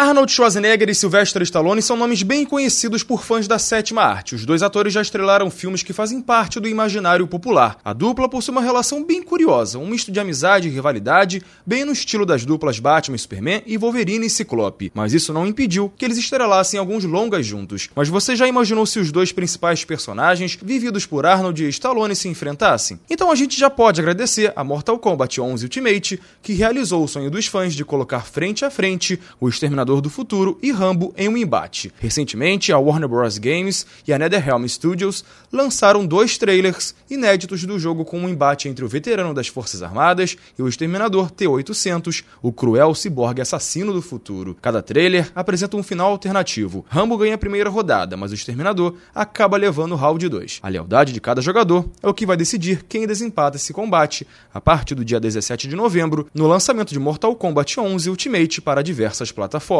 Arnold Schwarzenegger e Sylvester Stallone são nomes bem conhecidos por fãs da sétima arte. Os dois atores já estrelaram filmes que fazem parte do imaginário popular. A dupla possui uma relação bem curiosa, um misto de amizade e rivalidade, bem no estilo das duplas Batman e Superman e Wolverine e Ciclope. Mas isso não impediu que eles estrelassem alguns longas juntos. Mas você já imaginou se os dois principais personagens, vividos por Arnold e Stallone, se enfrentassem? Então a gente já pode agradecer a Mortal Kombat 11 Ultimate, que realizou o sonho dos fãs de colocar frente a frente o Exterminador Exterminador do Futuro e Rambo em um embate. Recentemente, a Warner Bros. Games e a NetherRealm Studios lançaram dois trailers inéditos do jogo com um embate entre o veterano das Forças Armadas e o Exterminador T-800, o cruel ciborgue assassino do futuro. Cada trailer apresenta um final alternativo. Rambo ganha a primeira rodada, mas o Exterminador acaba levando o round 2. A lealdade de cada jogador é o que vai decidir quem desempata esse combate a partir do dia 17 de novembro, no lançamento de Mortal Kombat 11 Ultimate para diversas plataformas